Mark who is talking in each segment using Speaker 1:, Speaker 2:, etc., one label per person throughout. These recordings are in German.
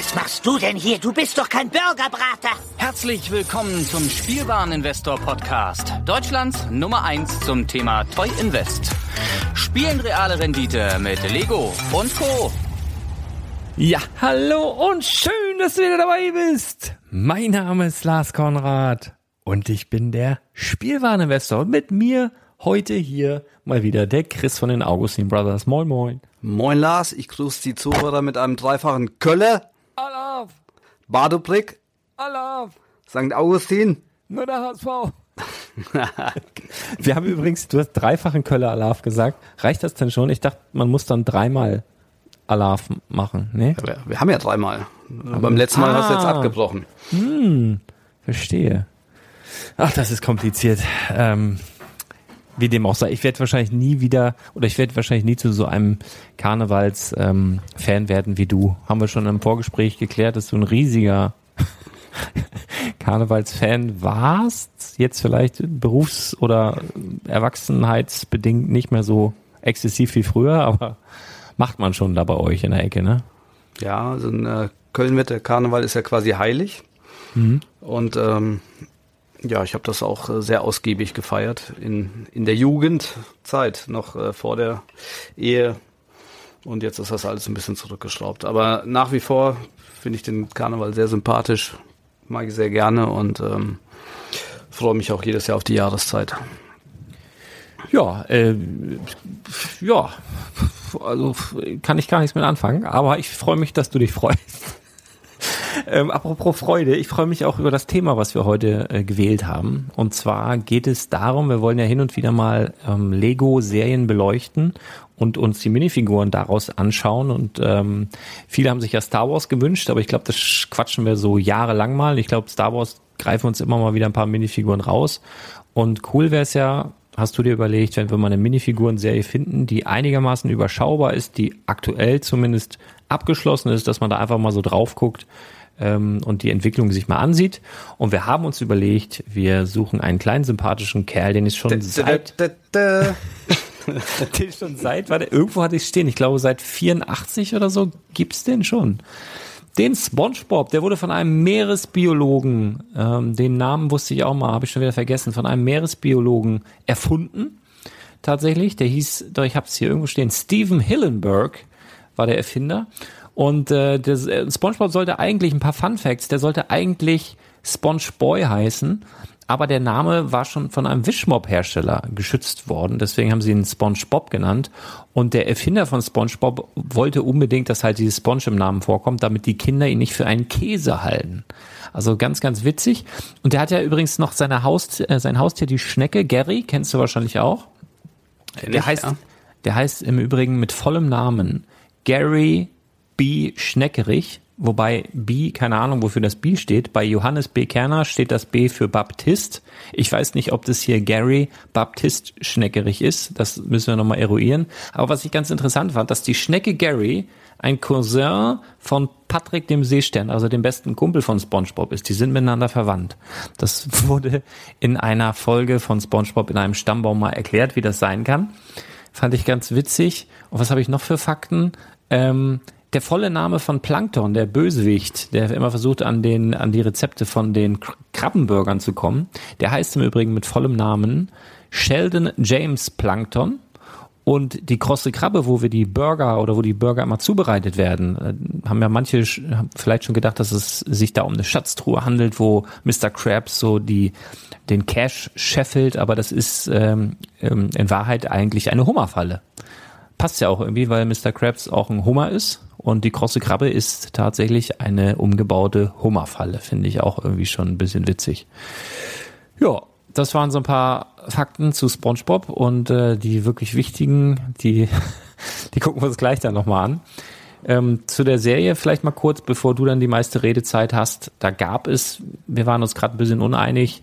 Speaker 1: Was machst du denn hier? Du bist doch kein Burgerbrater.
Speaker 2: Herzlich willkommen zum Spielwareninvestor Podcast. Deutschlands Nummer 1 zum Thema Toy Invest. Spielen reale Rendite mit Lego und Co.
Speaker 3: Ja, hallo und schön, dass du wieder dabei bist. Mein Name ist Lars Konrad und ich bin der Spielwareninvestor. Und mit mir heute hier mal wieder der Chris von den Augustin Brothers. Moin, moin.
Speaker 4: Moin Lars, ich grüße die Zuhörer mit einem dreifachen Kölle,
Speaker 3: Alaf,
Speaker 4: Badobrick,
Speaker 3: Alaf,
Speaker 4: St. Augustin.
Speaker 3: nur der HSV. Wir haben übrigens, du hast dreifachen Kölle Alaf gesagt. Reicht das denn schon? Ich dachte, man muss dann dreimal Alaf machen. Nee?
Speaker 4: Wir, wir haben ja dreimal. Aber beim letzten Mal hast du jetzt
Speaker 3: Ah.
Speaker 4: abgebrochen.
Speaker 3: Verstehe. Ach, das ist kompliziert. Ähm, wie dem auch sei. Ich werde wahrscheinlich nie wieder, oder ich werde wahrscheinlich nie zu so einem Karnevals-Fan ähm, werden wie du. Haben wir schon im Vorgespräch geklärt, dass du ein riesiger Karnevals-Fan warst. Jetzt vielleicht berufs- oder erwachsenheitsbedingt nicht mehr so exzessiv wie früher, aber macht man schon da bei euch in der Ecke, ne?
Speaker 4: Ja, also in äh, Köln wird der Karneval ist ja quasi heilig. Und ähm, ja, ich habe das auch äh, sehr ausgiebig gefeiert in, in der Jugendzeit, noch äh, vor der Ehe. Und jetzt ist das alles ein bisschen zurückgeschraubt. Aber nach wie vor finde ich den Karneval sehr sympathisch, mag ich sehr gerne und ähm, freue mich auch jedes Jahr auf die Jahreszeit.
Speaker 3: Ja, äh, ja, also kann ich gar nichts mit anfangen, aber ich freue mich, dass du dich freust. Ähm, apropos Freude, ich freue mich auch über das Thema, was wir heute äh, gewählt haben. Und zwar geht es darum, wir wollen ja hin und wieder mal ähm, Lego-Serien beleuchten und uns die Minifiguren daraus anschauen. Und ähm, viele haben sich ja Star Wars gewünscht, aber ich glaube, das quatschen wir so jahrelang mal. Ich glaube, Star Wars greifen uns immer mal wieder ein paar Minifiguren raus. Und cool wäre es ja, hast du dir überlegt, wenn wir mal eine Minifiguren-Serie finden, die einigermaßen überschaubar ist, die aktuell zumindest abgeschlossen ist, dass man da einfach mal so drauf guckt ähm, und die Entwicklung sich mal ansieht. Und wir haben uns überlegt, wir suchen einen kleinen sympathischen Kerl, den es schon seit den schon seit, warte, irgendwo hatte ich stehen, ich glaube seit 84 oder so gibt's den schon. Den SpongeBob, der wurde von einem Meeresbiologen, ähm, den Namen wusste ich auch mal, habe ich schon wieder vergessen, von einem Meeresbiologen erfunden. Tatsächlich, der hieß, doch ich habe es hier irgendwo stehen, Stephen Hillenberg war der Erfinder. Und äh, der äh, SpongeBob sollte eigentlich ein paar Fun Facts, der sollte eigentlich SpongeBoy heißen, aber der Name war schon von einem Wischmopp-Hersteller geschützt worden, deswegen haben sie ihn SpongeBob genannt. Und der Erfinder von SpongeBob wollte unbedingt, dass halt dieses Sponge im Namen vorkommt, damit die Kinder ihn nicht für einen Käse halten. Also ganz, ganz witzig. Und der hat ja übrigens noch seine Haust äh, sein Haustier, die Schnecke, Gary, kennst du wahrscheinlich auch. Der
Speaker 4: ich,
Speaker 3: heißt,
Speaker 4: ja.
Speaker 3: der heißt im Übrigen mit vollem Namen Gary B. Schneckerich, wobei B, keine Ahnung, wofür das B steht. Bei Johannes B. Kerner steht das B für Baptist. Ich weiß nicht, ob das hier Gary Baptist Schneckerich ist. Das müssen wir nochmal eruieren. Aber was ich ganz interessant fand, dass die Schnecke Gary ein Cousin von Patrick dem Seestern, also dem besten Kumpel von SpongeBob ist. Die sind miteinander verwandt. Das wurde in einer Folge von SpongeBob in einem Stammbaum mal erklärt, wie das sein kann. Fand ich ganz witzig. Und was habe ich noch für Fakten? Ähm, der volle Name von Plankton, der Bösewicht, der immer versucht, an, den, an die Rezepte von den Krabbenburgern zu kommen, der heißt im Übrigen mit vollem Namen Sheldon James Plankton. Und die krosse Krabbe, wo wir die Burger oder wo die Burger immer zubereitet werden, äh, haben ja manche vielleicht schon gedacht, dass es sich da um eine Schatztruhe handelt, wo Mr. Krabs so die, den Cash scheffelt, aber das ist ähm, ähm, in Wahrheit eigentlich eine Hummerfalle passt ja auch irgendwie, weil Mr. Krabs auch ein Hummer ist und die krosse Krabbe ist tatsächlich eine umgebaute Hummerfalle. Finde ich auch irgendwie schon ein bisschen witzig. Ja, das waren so ein paar Fakten zu SpongeBob und äh, die wirklich wichtigen, die, die gucken wir uns gleich dann nochmal an. Ähm, zu der Serie vielleicht mal kurz, bevor du dann die meiste Redezeit hast. Da gab es, wir waren uns gerade ein bisschen uneinig,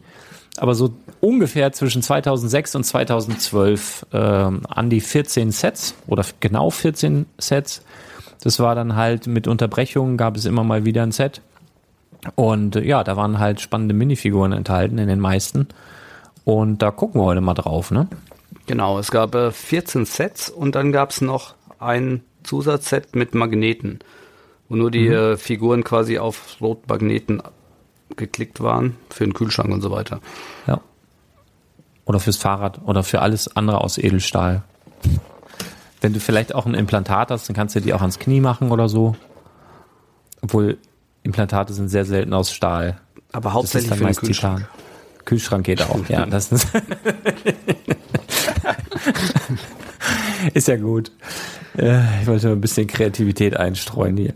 Speaker 3: aber so ungefähr zwischen 2006 und 2012 ähm, an die 14 Sets oder genau 14 Sets. Das war dann halt mit Unterbrechungen gab es immer mal wieder ein Set. Und äh, ja, da waren halt spannende Minifiguren enthalten in den meisten. Und da gucken wir heute mal drauf, ne?
Speaker 4: Genau, es gab äh, 14 Sets und dann gab es noch ein Zusatzset mit Magneten. wo nur die äh, Figuren quasi auf Rotmagneten geklickt waren für den Kühlschrank und so weiter.
Speaker 3: Ja. Oder fürs Fahrrad oder für alles andere aus Edelstahl. Wenn du vielleicht auch ein Implantat hast, dann kannst du die auch ans Knie machen oder so. Obwohl Implantate sind sehr selten aus Stahl.
Speaker 4: Aber hauptsächlich für den Kühlschrank.
Speaker 3: Titan. Kühlschrank geht auch, ja. Das ist, ist ja gut. Äh, Ich wollte mal ein bisschen Kreativität einstreuen hier.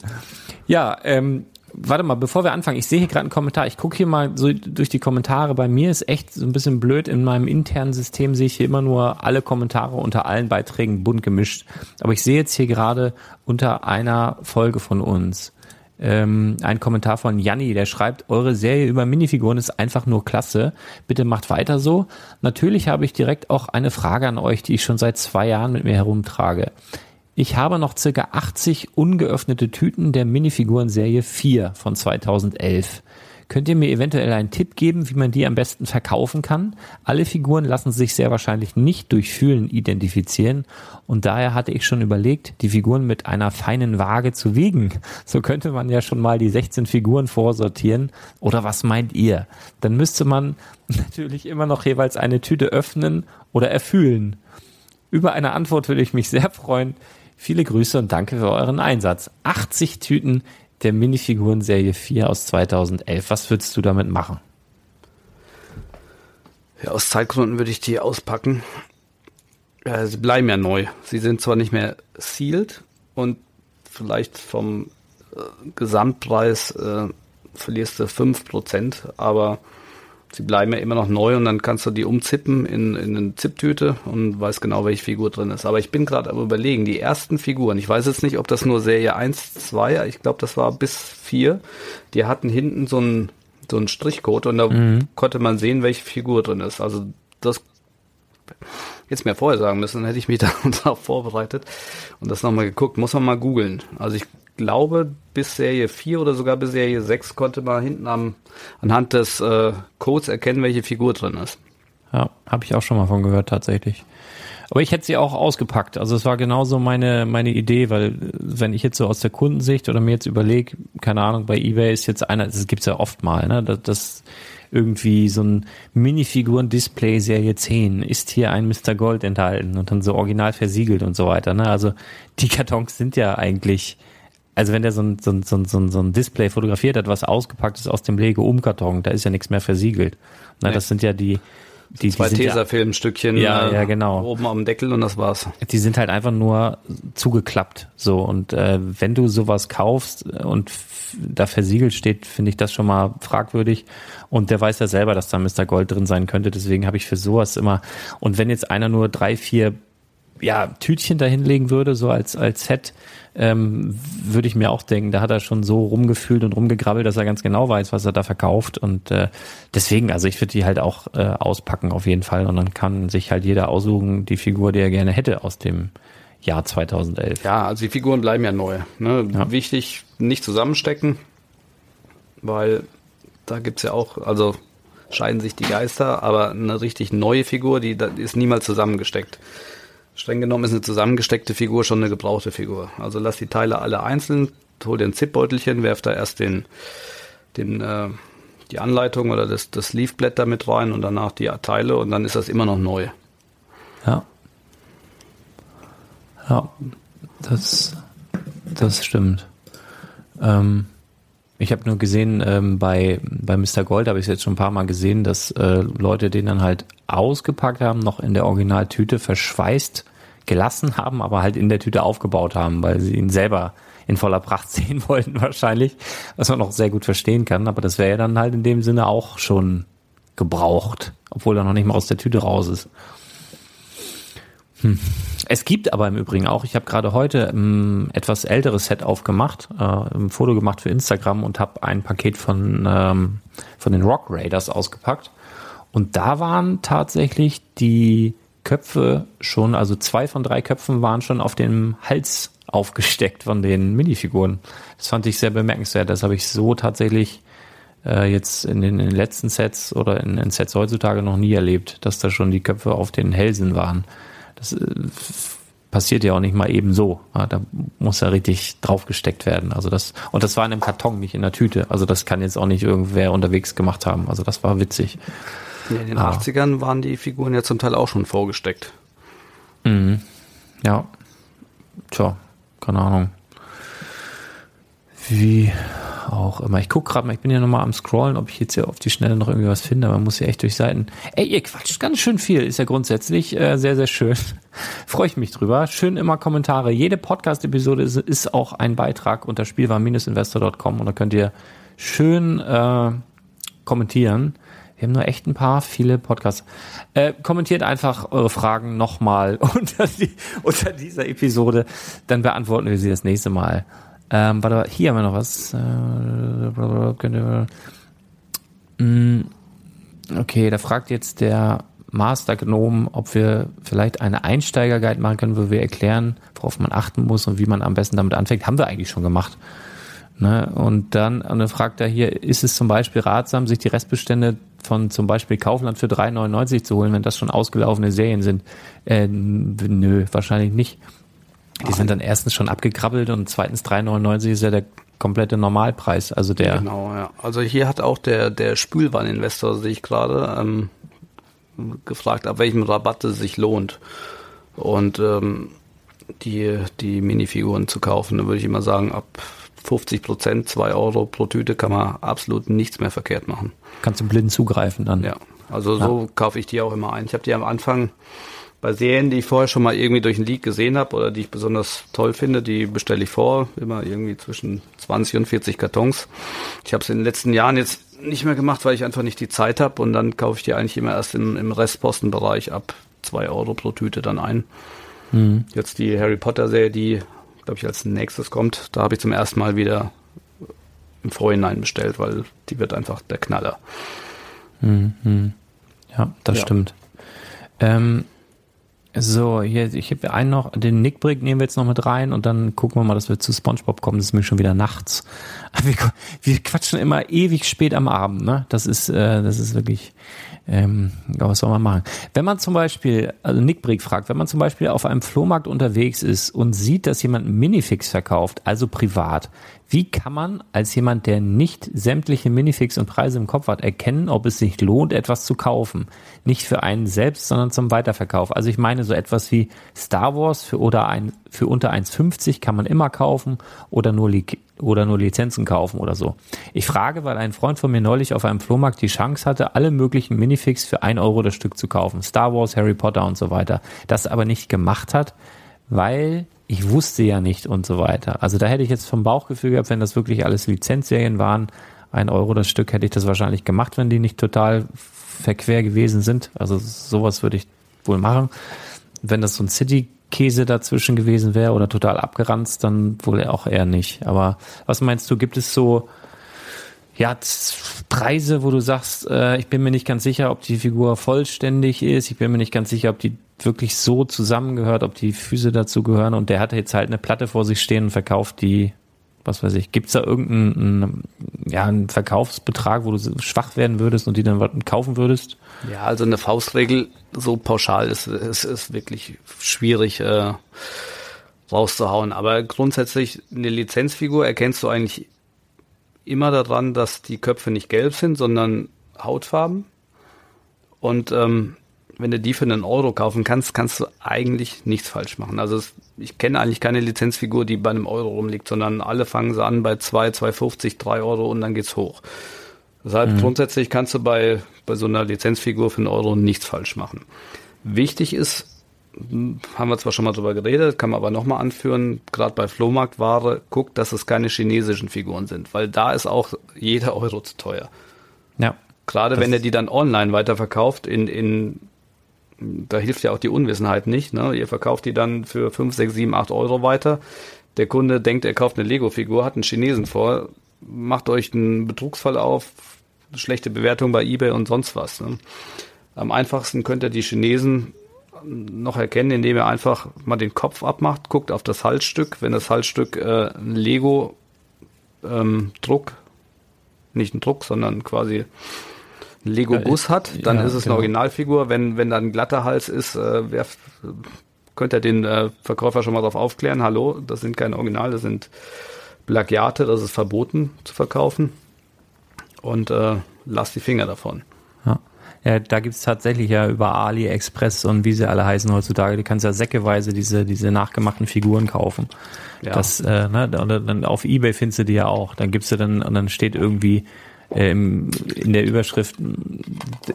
Speaker 3: Ja, ähm, warte mal, bevor wir anfangen, ich sehe hier gerade einen Kommentar. Ich gucke hier mal so durch die Kommentare. Bei mir ist echt so ein bisschen blöd. In meinem internen System sehe ich hier immer nur alle Kommentare unter allen Beiträgen bunt gemischt. Aber ich sehe jetzt hier gerade unter einer Folge von uns ähm, ein Kommentar von Janni, der schreibt, eure Serie über Minifiguren ist einfach nur klasse. Bitte macht weiter so. Natürlich habe ich direkt auch eine Frage an euch, die ich schon seit zwei Jahren mit mir herumtrage. Ich habe noch circa 80 ungeöffnete Tüten der Minifiguren-Serie 4 von 2011. Könnt ihr mir eventuell einen Tipp geben, wie man die am besten verkaufen kann? Alle Figuren lassen sich sehr wahrscheinlich nicht durch Fühlen identifizieren und daher hatte ich schon überlegt, die Figuren mit einer feinen Waage zu wiegen. So könnte man ja schon mal die 16 Figuren vorsortieren. Oder was meint ihr? Dann müsste man natürlich immer noch jeweils eine Tüte öffnen oder erfühlen. Über eine Antwort würde ich mich sehr freuen. Viele Grüße und danke für euren Einsatz. 80 Tüten der Minifiguren-Serie 4 aus 2011. Was würdest du damit machen?
Speaker 4: Ja, aus Zeitgründen würde ich die auspacken. Äh, sie bleiben ja neu. Sie sind zwar nicht mehr sealed und vielleicht vom äh, Gesamtpreis äh, verlierst du 5%, aber sie bleiben ja immer noch neu und dann kannst du die umzippen in, in eine Zipptüte und weißt genau, welche Figur drin ist. Aber ich bin gerade am überlegen, die ersten Figuren, ich weiß jetzt nicht, ob das nur Serie 1, 2, ich glaube, das war bis 4, die hatten hinten so einen so einen Strichcode und da
Speaker 3: Mhm.
Speaker 4: konnte man sehen, welche Figur drin ist. Also das jetzt mir vorher sagen müssen, dann hätte ich mich da darauf vorbereitet und das nochmal geguckt. Muss man mal googeln. Also ich glaube, bis Serie 4 oder sogar bis Serie 6 konnte man hinten am, anhand des äh, Codes erkennen, welche Figur drin ist.
Speaker 3: Ja, habe ich auch schon mal von gehört tatsächlich. Aber ich hätte sie auch ausgepackt. Also es war genauso meine meine Idee, weil wenn ich jetzt so aus der Kundensicht oder mir jetzt überlege, keine Ahnung, bei eBay ist jetzt einer, das gibt's ja oft mal, ne, dass, dass irgendwie so ein Minifiguren-Display Serie 10 ist hier ein Mr. Gold enthalten und dann so original versiegelt und so weiter. Ne? Also die Kartons sind ja eigentlich, also wenn der so ein, so ein, so ein, so ein, Display fotografiert hat, was ausgepackt ist aus dem Lego-Umkarton, da ist ja nichts mehr versiegelt. Ne,
Speaker 4: Nee.
Speaker 3: Das sind ja die, die, die
Speaker 4: Zwei
Speaker 3: ja,
Speaker 4: Tesafilmstückchen
Speaker 3: Ja,
Speaker 4: äh,
Speaker 3: ja, genau.
Speaker 4: oben am Deckel und das war's.
Speaker 3: die sind halt einfach nur zugeklappt. So und äh, wenn du sowas kaufst und da versiegelt steht, finde ich das schon mal fragwürdig. Und der weiß ja selber, dass da Mr. Gold drin sein könnte. Deswegen habe ich für sowas immer. Und wenn jetzt einer nur drei, vier ja, Tütchen dahinlegen würde, so als, als Set, ähm, würde ich mir auch denken, da hat er schon so rumgefühlt und rumgegrabbelt, dass er ganz genau weiß, was er da verkauft. Und äh, deswegen, also ich würde die halt auch äh, auspacken auf jeden Fall. Und dann kann sich halt jeder aussuchen, die Figur, die er gerne hätte aus dem Jahr 2011.
Speaker 4: Ja, also die Figuren bleiben ja neu. Ne?
Speaker 3: Ja.
Speaker 4: Wichtig, nicht zusammenstecken, weil da gibt's ja auch, also scheiden sich die Geister, aber eine richtig neue Figur, die, die ist niemals zusammengesteckt. Streng genommen ist eine zusammengesteckte Figur schon eine gebrauchte Figur. Also lass die Teile alle einzeln, hol dir ein Zipbeutelchen, werf da erst den, den, äh, die Anleitung oder das, das da mit rein und danach die Teile und dann ist das immer noch neu.
Speaker 3: Ja. Ja, das, das stimmt. Ähm, ich habe nur gesehen, ähm, bei, bei Mr. Gold habe ich es jetzt schon ein paar Mal gesehen, dass äh, Leute den dann halt ausgepackt haben, noch in der Originaltüte verschweißt gelassen haben, aber halt in der Tüte aufgebaut haben, weil sie ihn selber in voller Pracht sehen wollten wahrscheinlich, was man auch sehr gut verstehen kann. Aber das wäre ja dann halt in dem Sinne auch schon gebraucht, obwohl er noch nicht mal aus der Tüte raus ist. Es gibt aber im Übrigen auch, ich habe gerade heute ein etwas älteres Set aufgemacht, äh, ein Foto gemacht für Instagram und habe ein Paket von, ähm, von den Rock Raiders ausgepackt. Und da waren tatsächlich die Köpfe schon, also zwei von drei Köpfen waren schon auf dem Hals aufgesteckt von den Minifiguren. Das fand ich sehr bemerkenswert. Das habe ich so tatsächlich äh, jetzt in den, in den letzten Sets oder in, in Sets heutzutage noch nie erlebt, dass da schon die Köpfe auf den Hälsen waren. Das äh, passiert ja auch nicht mal eben so. Ja, da muss ja richtig draufgesteckt werden. Also das, und das war in einem Karton, nicht in der Tüte. Also das kann jetzt auch nicht irgendwer unterwegs gemacht haben. Also das war witzig.
Speaker 4: In den ah. 80ern waren die Figuren ja zum Teil auch schon vorgesteckt.
Speaker 3: Mhm. Ja. Tja, keine Ahnung. Wie auch immer. Ich gucke gerade mal, ich bin ja nochmal am Scrollen, ob ich jetzt hier auf die Schnelle noch irgendwie was finde. Man muss ja echt durch Seiten. Ey, ihr quatscht ganz schön viel. Ist ja grundsätzlich äh, sehr, sehr schön. Freue ich mich drüber. Schön immer Kommentare. Jede Podcast-Episode ist, ist, auch ein Beitrag unter spielwaren-investor.com und da könnt ihr schön äh, kommentieren. Wir haben nur echt ein paar, viele Podcasts. Äh, kommentiert einfach eure Fragen nochmal unter, die, unter dieser Episode. Dann beantworten wir sie das nächste Mal. Ähm, warte, hier haben wir noch was. Äh, okay, da fragt jetzt der Master Gnome, ob wir vielleicht eine Einsteiger-Guide machen können, wo wir erklären, worauf man achten muss und wie man am besten damit anfängt. Haben wir eigentlich schon gemacht. Ne? Und dann, und dann fragt er hier, ist es zum Beispiel ratsam, sich die Restbestände von zum Beispiel Kaufland für 3,99 zu holen, wenn das schon ausgelaufene Serien sind? Äh, nö, wahrscheinlich nicht. Die sind dann erstens schon abgekrabbelt und zweitens 3,99 ist ja der komplette Normalpreis. Also der.
Speaker 4: Genau, ja. Also hier hat auch der, der Spülwareninvestor, sehe ich gerade, ähm, gefragt, ab welchem Rabatt es sich lohnt. Und ähm, die, die Minifiguren zu kaufen, dann würde ich immer sagen, ab 50 Prozent, 2 Euro pro Tüte kann man absolut nichts mehr verkehrt machen.
Speaker 3: Kannst du blind zugreifen dann.
Speaker 4: Ja, also so ja. kaufe ich die auch immer ein. Ich habe die am Anfang bei Serien, die ich vorher schon mal irgendwie durch ein Leak gesehen habe oder die ich besonders toll finde, die bestelle ich vor, immer irgendwie zwischen 20 und 40 Kartons. Ich habe es in den letzten Jahren jetzt nicht mehr gemacht, weil ich einfach nicht die Zeit habe und dann kaufe ich die eigentlich immer erst im, im Restpostenbereich ab 2 Euro pro Tüte dann ein. Mhm. Jetzt die Harry Potter Serie, die glaube ich als nächstes kommt, da habe ich zum ersten Mal wieder im Vorhinein bestellt, weil die wird einfach der Knaller.
Speaker 3: Mhm. Ja, das ja. stimmt. Ähm, so, hier, ich habe einen noch, den Nickbrick nehmen wir jetzt noch mit rein und dann gucken wir mal, dass wir zu Spongebob kommen. Das ist mir schon wieder nachts. Wir, wir quatschen immer ewig spät am Abend, ne? Das ist, äh, das ist wirklich, ähm, was soll man machen? Wenn man zum Beispiel, also Nick Brick fragt, wenn man zum Beispiel auf einem Flohmarkt unterwegs ist und sieht, dass jemand Minifix verkauft, also privat, wie kann man als jemand, der nicht sämtliche Minifix und Preise im Kopf hat, erkennen, ob es sich lohnt, etwas zu kaufen? Nicht für einen selbst, sondern zum Weiterverkauf. Also ich meine so etwas wie Star Wars für oder ein, für unter 1,50 kann man immer kaufen oder nur, oder nur Lizenzen kaufen oder so. Ich frage, weil ein Freund von mir neulich auf einem Flohmarkt die Chance hatte, alle möglichen Minifix für ein Euro das Stück zu kaufen. Star Wars, Harry Potter und so weiter. Das aber nicht gemacht hat, weil ich wusste ja nicht und so weiter. Also da hätte ich jetzt vom Bauchgefühl gehabt, wenn das wirklich alles Lizenzserien waren, ein Euro das Stück, hätte ich das wahrscheinlich gemacht, wenn die nicht total verquer gewesen sind. Also sowas würde ich wohl machen. Wenn das so ein City-Käse dazwischen gewesen wäre oder total abgeranzt, dann wohl auch eher nicht. Aber was meinst du, gibt es so ja, Preise, wo du sagst, äh, ich bin mir nicht ganz sicher, ob die Figur vollständig ist, ich bin mir nicht ganz sicher, ob die wirklich so zusammengehört, ob die Füße dazu gehören und der hat jetzt halt eine Platte vor sich stehen und verkauft die, was weiß ich, gibt's da irgendeinen ja, einen Verkaufsbetrag, wo du schwach werden würdest und die dann kaufen würdest?
Speaker 4: Ja, also eine Faustregel so pauschal ist, ist, ist wirklich schwierig äh, rauszuhauen. Aber grundsätzlich eine Lizenzfigur erkennst du eigentlich immer daran, dass die Köpfe nicht gelb sind, sondern Hautfarben. Und ähm, wenn du die für einen Euro kaufen kannst, kannst du eigentlich nichts falsch machen. Also es, ich kenne eigentlich keine Lizenzfigur, die bei einem Euro rumliegt, sondern alle fangen sie an bei 2, 2,50, 3 Euro und dann geht's hoch. Deshalb mhm. grundsätzlich kannst du bei, bei so einer Lizenzfigur für einen Euro nichts falsch machen. Wichtig ist, haben wir zwar schon mal drüber geredet, kann man aber nochmal anführen, gerade bei Flohmarktware, guckt, dass es keine chinesischen Figuren sind, weil da ist auch jeder Euro zu teuer.
Speaker 3: Ja.
Speaker 4: Gerade wenn er die dann online weiterverkauft, in, in da hilft ja auch die Unwissenheit nicht. Ne? Ihr verkauft die dann für 5, 6, 7, 8 Euro weiter. Der Kunde denkt, er kauft eine Lego-Figur, hat einen Chinesen vor, macht euch einen Betrugsfall auf, schlechte Bewertung bei eBay und sonst was. Ne? Am einfachsten könnt ihr die Chinesen noch erkennen, indem ihr einfach mal den Kopf abmacht, guckt auf das Halsstück. Wenn das Halsstück äh, ein Lego ähm, Druck, nicht ein Druck, sondern quasi Lego Guss hat, dann ja, ist es genau. eine Originalfigur. Wenn, wenn da ein glatter Hals ist, äh, werft, könnt ihr den äh, Verkäufer schon mal darauf aufklären, hallo, das sind keine Original, das sind Plagiate, das ist verboten zu verkaufen. Und äh, lasst die Finger davon.
Speaker 3: Ja. Ja, da gibt's tatsächlich ja über AliExpress und wie sie alle heißen heutzutage, die kannst ja säckeweise diese, diese nachgemachten Figuren kaufen.
Speaker 4: Ja.
Speaker 3: Das, äh, ne, und dann auf Ebay findest du die ja auch. Dann gibst du dann, und dann steht irgendwie in der Überschrift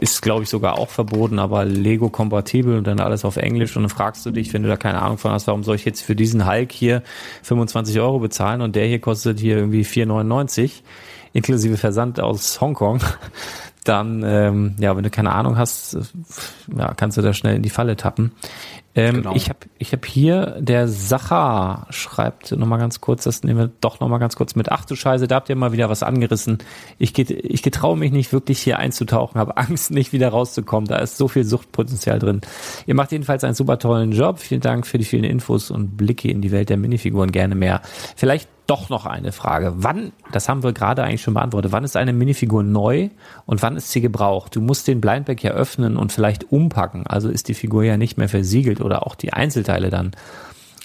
Speaker 3: ist, glaube ich, sogar auch verboten, aber Lego kompatibel und dann alles auf Englisch. Und dann fragst du dich, wenn du da keine Ahnung von hast, warum soll ich jetzt für diesen Hulk hier 25 Euro bezahlen und der hier kostet hier irgendwie 4,99 inklusive Versand aus Hongkong dann, ähm, ja, wenn du keine Ahnung hast, äh, ja, kannst du da schnell in die Falle tappen. Ähm,
Speaker 4: Genau.
Speaker 3: Ich habe ich hab hier, der Sacha schreibt nochmal ganz kurz, das nehmen wir doch nochmal ganz kurz mit. Ach du Scheiße, da habt ihr mal wieder was angerissen. Ich, get, ich getraue mich nicht wirklich hier einzutauchen, habe Angst, nicht wieder rauszukommen. Da ist so viel Suchtpotenzial drin. Ihr macht jedenfalls einen super tollen Job. Vielen Dank für die vielen Infos und Blicke in die Welt der Minifiguren. Gerne mehr. Vielleicht doch noch eine Frage. Wann, das haben wir gerade eigentlich schon beantwortet, wann ist eine Minifigur neu und wann ist sie gebraucht? Du musst den Blindback ja öffnen und vielleicht umpacken. Also ist die Figur ja nicht mehr versiegelt oder auch die Einzelteile dann.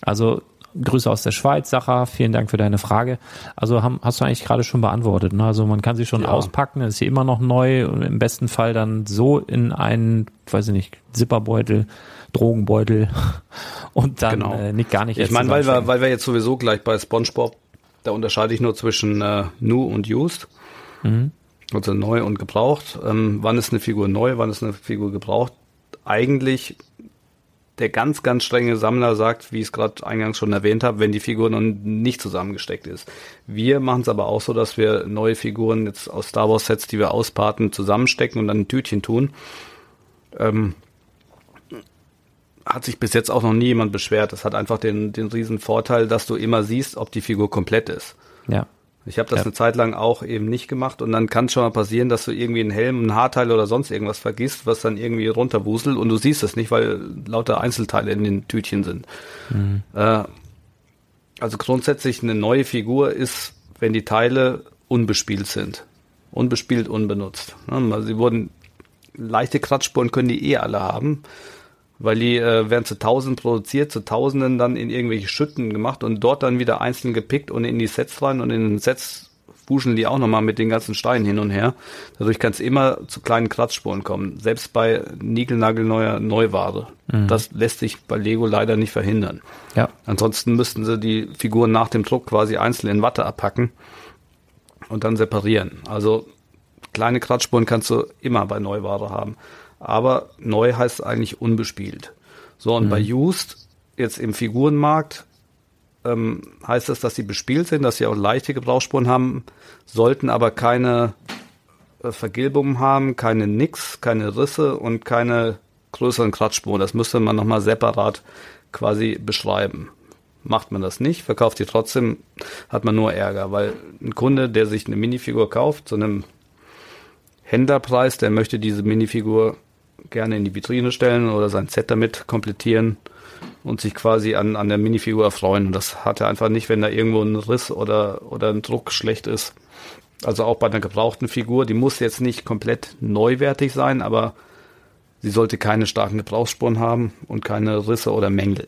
Speaker 3: Also Grüße aus der Schweiz, Sacha, vielen Dank für deine Frage. Also haben, hast du eigentlich gerade schon beantwortet. Ne? Also man kann sie schon
Speaker 4: Ja.
Speaker 3: auspacken, dann ist sie immer noch neu und im besten Fall dann so in einen, weiß ich nicht, Zipperbeutel, Drogenbeutel und dann
Speaker 4: Genau.
Speaker 3: äh, nicht gar nicht
Speaker 4: Ich meine, weil wir, weil wir jetzt sowieso gleich bei SpongeBob, da unterscheide ich nur zwischen äh, new und used. Also neu und gebraucht. Ähm, wann ist eine Figur neu, wann ist eine Figur gebraucht? Eigentlich der ganz, ganz strenge Sammler sagt, wie ich es gerade eingangs schon erwähnt habe, wenn die Figur noch nicht zusammengesteckt ist. Wir machen es aber auch so, dass wir neue Figuren jetzt aus Star Wars Sets, die wir ausparten, zusammenstecken und dann ein Tütchen tun. Ähm, hat sich bis jetzt auch noch nie jemand beschwert. Das hat einfach den, den riesen Vorteil, dass du immer siehst, ob die Figur komplett ist.
Speaker 3: ja.
Speaker 4: Ich habe das
Speaker 3: Ja.
Speaker 4: eine Zeit lang auch eben nicht gemacht und dann kann es schon mal passieren, dass du irgendwie einen Helm, ein Haarteil oder sonst irgendwas vergisst, was dann irgendwie runterwuselt und du siehst es nicht, weil lauter Einzelteile in den Tütchen sind. Äh, also grundsätzlich eine neue Figur ist, wenn die Teile unbespielt sind. Unbespielt, unbenutzt. Ne, sie wurden leichte Kratzspuren können die eh alle haben, weil die äh, werden zu Tausenden produziert, zu Tausenden dann in irgendwelche Schütten gemacht und dort dann wieder einzeln gepickt und in die Sets rein und in den Sets wuscheln die auch nochmal mit den ganzen Steinen hin und her. Dadurch kann es immer zu kleinen Kratzspuren kommen, selbst bei niegelnagelneuer Neuware. Das lässt sich bei Lego leider nicht verhindern.
Speaker 3: Ja.
Speaker 4: Ansonsten müssten sie die Figuren nach dem Druck quasi einzeln in Watte abpacken und dann separieren. Also kleine Kratzspuren kannst du immer bei Neuware haben. Aber neu heißt eigentlich unbespielt. So, und bei Used, jetzt im Figurenmarkt, ähm, heißt das, dass sie bespielt sind, dass sie auch leichte Gebrauchsspuren haben, sollten aber keine äh, Vergilbungen haben, keine Nicks, keine Risse und keine größeren Kratzspuren. Das müsste man nochmal separat quasi beschreiben. Macht man das nicht, verkauft die trotzdem, hat man nur Ärger, weil ein Kunde, der sich eine Minifigur kauft, zu einem Händlerpreis, der möchte diese Minifigur gerne in die Vitrine stellen oder sein Set damit komplettieren und sich quasi an, an der Minifigur erfreuen. Und das hat er einfach nicht, wenn da irgendwo ein Riss oder, oder ein Druck schlecht ist. Also auch bei einer gebrauchten Figur, die muss jetzt nicht komplett neuwertig sein, aber sie sollte keine starken Gebrauchsspuren haben und keine Risse oder Mängel.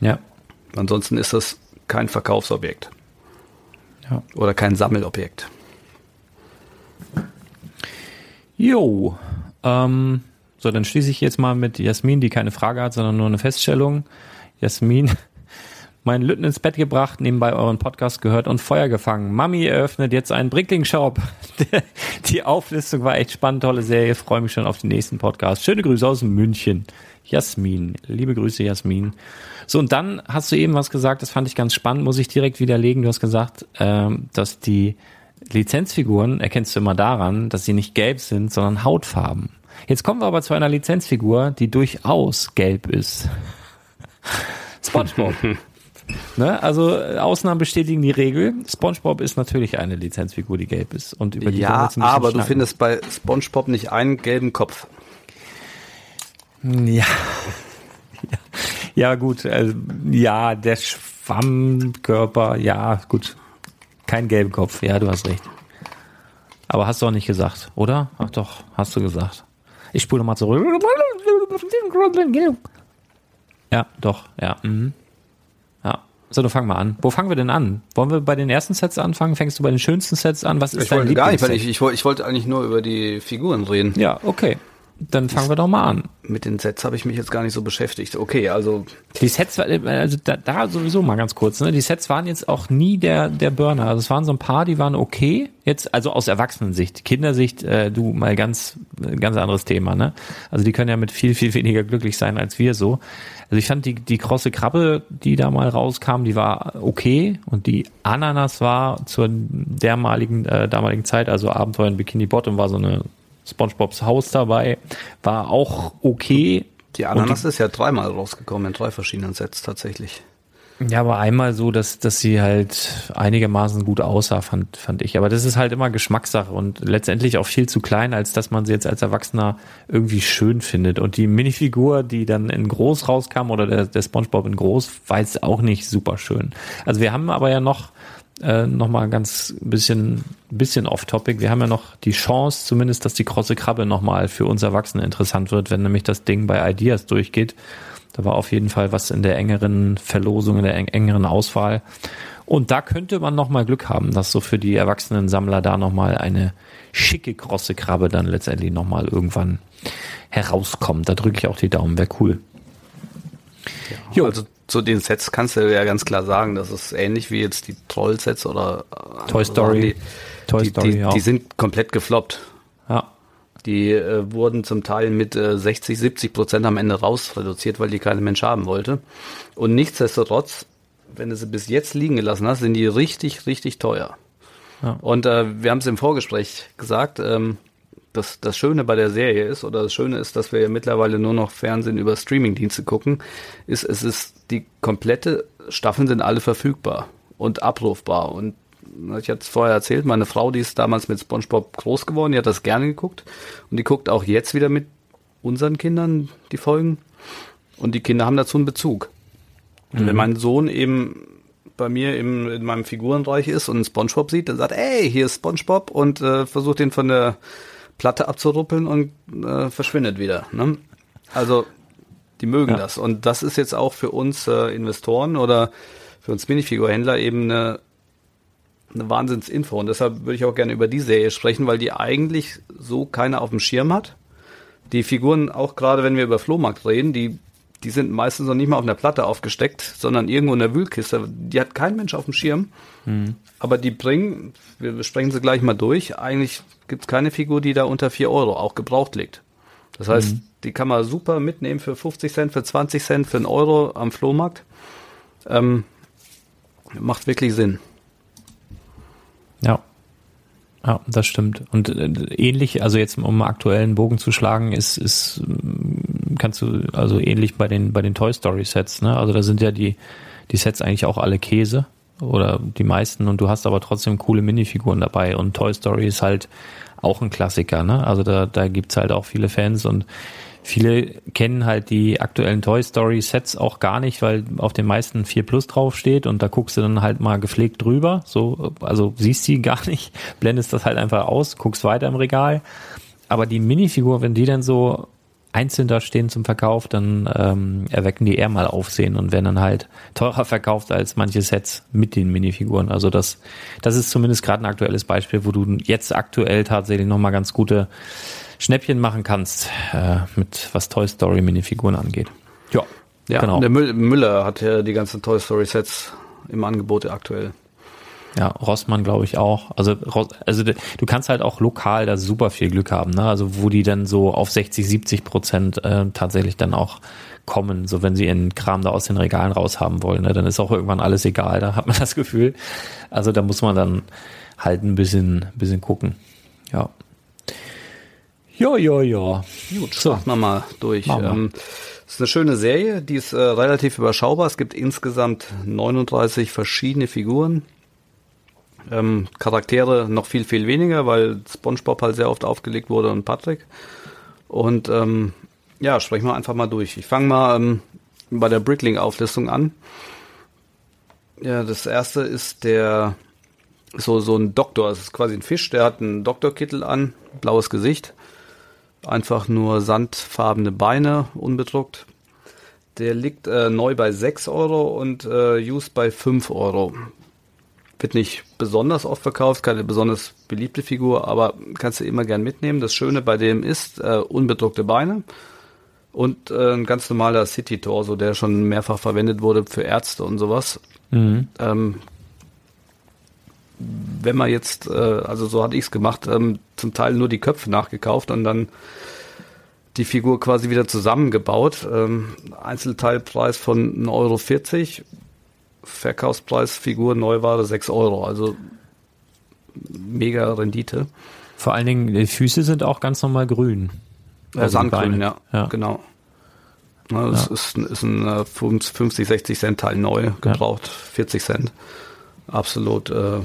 Speaker 3: Ja.
Speaker 4: Ansonsten ist das kein Verkaufsobjekt
Speaker 3: Ja.
Speaker 4: oder kein Sammelobjekt.
Speaker 3: Jo. Ähm, so, dann schließe ich jetzt mal mit Jasmin, die keine Frage hat, sondern nur eine Feststellung. Jasmin, mein Lütten ins Bett gebracht, nebenbei euren Podcast gehört und Feuer gefangen. Mami eröffnet jetzt einen Brickling-Shop. Die Auflistung war echt spannend, tolle Serie. Freue mich schon auf den nächsten Podcast. Schöne Grüße aus München. Jasmin. Liebe Grüße, Jasmin. So, und dann hast du eben was gesagt, das fand ich ganz spannend, muss ich direkt widerlegen. Du hast gesagt, ähm, dass die Lizenzfiguren erkennst du immer daran, dass sie nicht gelb sind, sondern Hautfarben. Jetzt kommen wir aber zu einer Lizenzfigur, die durchaus gelb ist. SpongeBob. ne? Also äh, Ausnahmen bestätigen die Regel. SpongeBob ist natürlich eine Lizenzfigur, die gelb ist. Und über die
Speaker 4: Ja, aber du
Speaker 3: schnacken.
Speaker 4: findest bei SpongeBob nicht einen gelben Kopf.
Speaker 3: Ja. ja. Ja, gut. Also, ja, der Schwammkörper, ja, gut. Kein gelben Kopf. Ja, du hast recht. Aber hast du auch nicht gesagt, oder? Ach doch, hast du gesagt. Ich spule mal zurück. Ja, doch, ja. Mhm. Ja. So, dann fangen wir an. Wo fangen wir denn an? Wollen wir bei den ersten Sets anfangen? Fängst du bei den schönsten Sets an? Was ist
Speaker 4: Ich
Speaker 3: dein
Speaker 4: wollte gar nicht, weil ich, ich, wollte- ich wollte eigentlich nur über die Figuren reden.
Speaker 3: Ja, okay. Dann fangen wir doch mal an.
Speaker 4: Mit den Sets habe ich mich jetzt gar nicht so beschäftigt. Okay, also
Speaker 3: Die Sets, also da, da sowieso mal ganz kurz, ne? Die Sets waren jetzt auch nie der, der Burner. Also es waren so ein paar, die waren okay. Jetzt, also aus Erwachsenensicht. Kindersicht, äh, du mal ganz, ganz anderes Thema, ne? Also die können ja mit viel, viel weniger glücklich sein als wir so. Also ich fand die, die krosse Krabbe, die da mal rauskam, die war okay. Und die Ananas war zur dermaligen, äh, damaligen Zeit, also Abenteuer in Bikini Bottom war so eine SpongeBobs Haus dabei, war auch okay.
Speaker 4: die Ananas ist ja dreimal rausgekommen in drei verschiedenen Sets tatsächlich.
Speaker 3: Ja, aber einmal so, dass, dass sie halt einigermaßen gut aussah, fand, fand ich. Aber das ist halt immer Geschmackssache und letztendlich auch viel zu klein, als dass man sie jetzt als Erwachsener irgendwie schön findet. Und die Minifigur, die dann in groß rauskam oder der, der Spongebob in groß, war jetzt auch nicht super schön. Also wir haben aber ja noch, äh, noch mal ganz bisschen, bisschen off-topic. Wir haben ja noch die Chance zumindest, dass die krosse Krabbe noch mal für uns Erwachsene interessant wird, wenn nämlich das Ding bei Ideas durchgeht. Da war auf jeden Fall was in der engeren Verlosung, in der eng- engeren Auswahl. Und da könnte man noch mal Glück haben, dass so für die erwachsenen Sammler da noch mal eine schicke krosse Krabbe dann letztendlich noch mal irgendwann herauskommt. Da drücke ich auch die Daumen, wäre cool. Jo.
Speaker 4: Also zu den Sets kannst du ja ganz klar sagen, das ist ähnlich wie jetzt die Troll-Sets oder
Speaker 3: Toy Story.
Speaker 4: Sachen,
Speaker 3: Toy
Speaker 4: die,
Speaker 3: Story,
Speaker 4: die,
Speaker 3: ja.
Speaker 4: die sind komplett gefloppt.
Speaker 3: Ja,
Speaker 4: Die äh, wurden zum Teil mit äh, 60, 70 Prozent am Ende raus reduziert, weil die kein Mensch haben wollte. Und nichtsdestotrotz, wenn du sie bis jetzt liegen gelassen hast, sind die richtig, richtig teuer.
Speaker 3: Ja.
Speaker 4: Und äh, wir haben es im Vorgespräch gesagt, ähm, das, das Schöne bei der Serie ist, oder das Schöne ist, dass wir ja mittlerweile nur noch Fernsehen über Streamingdienste gucken, ist, es ist, die komplette Staffeln sind alle verfügbar und abrufbar. Und ich hatte es vorher erzählt, meine Frau, die ist damals mit SpongeBob groß geworden, die hat das gerne geguckt. Und die guckt auch jetzt wieder mit unseren Kindern die Folgen. Und die Kinder haben dazu einen Bezug. Und wenn mein Sohn eben bei mir im, in meinem Figurenreich ist und einen Spongebob sieht, dann sagt, ey, hier ist Spongebob und äh, versucht ihn von der Platte abzuruppeln und äh, verschwindet wieder. Ne? Also die mögen
Speaker 3: Ja.
Speaker 4: das. Und das ist jetzt auch für uns äh, Investoren oder für uns Minifigurhändler eben eine, eine Wahnsinnsinfo. Und deshalb würde ich auch gerne über die Serie sprechen, weil die eigentlich so keiner auf dem Schirm hat. Die Figuren, auch gerade wenn wir über Flohmarkt reden, die, die sind meistens noch nicht mal auf einer Platte aufgesteckt, sondern irgendwo in der Wühlkiste. Die hat kein Mensch auf dem Schirm. Aber die bringen, wir besprechen sie gleich mal durch, eigentlich gibt es keine Figur, die da unter 4 Euro auch gebraucht liegt. Das heißt, die kann man super mitnehmen für 50 Cent, für 20 Cent, für einen Euro am Flohmarkt. Ähm, macht wirklich Sinn.
Speaker 3: ja. Ja, das stimmt. Und äh, ähnlich, also jetzt um aktuellen Bogen zu schlagen, ist, ist kannst du also ähnlich bei den bei den Toy Story Sets, ne? Also da sind ja die die Sets eigentlich auch alle Käse oder die meisten und du hast aber trotzdem coole Minifiguren dabei und Toy Story ist halt auch ein Klassiker, ne? Also da da gibt's halt auch viele Fans und Viele kennen halt die aktuellen Toy Story Sets auch gar nicht, weil auf den meisten 4 Plus draufsteht und da guckst du dann halt mal gepflegt drüber. So, also siehst sie gar nicht, blendest das halt einfach aus, guckst weiter im Regal. Aber die Minifigur, wenn die dann so einzeln da stehen zum Verkauf, dann ähm, erwecken die eher mal Aufsehen und werden dann halt teurer verkauft als manche Sets mit den Minifiguren. Also das, das ist zumindest gerade ein aktuelles Beispiel, wo du jetzt aktuell tatsächlich nochmal ganz gute Schnäppchen machen kannst, äh, mit was Toy Story Minifiguren angeht. Ja,
Speaker 4: Ja,
Speaker 3: genau.
Speaker 4: der Müll, Müller hat ja die ganzen Toy Story Sets im Angebot aktuell.
Speaker 3: Ja, Rossmann glaube ich auch. Also, also du kannst halt auch lokal da super viel Glück haben, ne? Also wo die dann so auf 60, 70 Prozent äh, tatsächlich dann auch kommen, so wenn sie ihren Kram da aus den Regalen raushaben wollen, ne? dann ist auch irgendwann alles egal, da hat man das Gefühl. Also da muss man dann halt ein bisschen, bisschen gucken. Ja. Ja, ja, ja.
Speaker 4: Gut,
Speaker 3: So.
Speaker 4: machen wir mal durch. Ähm, es ist eine schöne Serie, die ist äh, relativ überschaubar. Es gibt insgesamt 39 verschiedene Figuren. Ähm, Charaktere noch viel, viel weniger, weil SpongeBob halt sehr oft aufgelegt wurde und Patrick. Und ähm, ja, sprechen wir einfach mal durch. Ich fange mal ähm, bei der Brickling-Auflistung an. Ja, das erste ist der so so ein Doktor. Es ist quasi ein Fisch, der hat einen Doktorkittel an, blaues Gesicht, einfach nur sandfarbene Beine, unbedruckt. Der liegt äh, neu bei 6 Euro und äh, used bei 5 Euro. Wird nicht besonders oft verkauft, keine besonders beliebte Figur, aber kannst du immer gern mitnehmen. Das Schöne bei dem ist äh, unbedruckte Beine und äh, ein ganz normaler City-Torso, der schon mehrfach verwendet wurde für Ärzte und sowas. Mhm. Ähm, wenn man jetzt, äh, also so hatte ich es gemacht, ähm, zum Teil nur die Köpfe nachgekauft und dann die Figur quasi wieder zusammengebaut. Ähm, Einzelteilpreis von 1,40 Euro, Verkaufspreis Figur Neuware 6 Euro, also mega Rendite.
Speaker 3: Vor allen Dingen, die Füße sind auch ganz normal grün.
Speaker 4: Also Sandgrün, ja, ja, genau. Ja, das ja. ist, ist ein 50, äh, 60 Cent Teil neu, gebraucht, ja. 40 Cent. Absolut äh,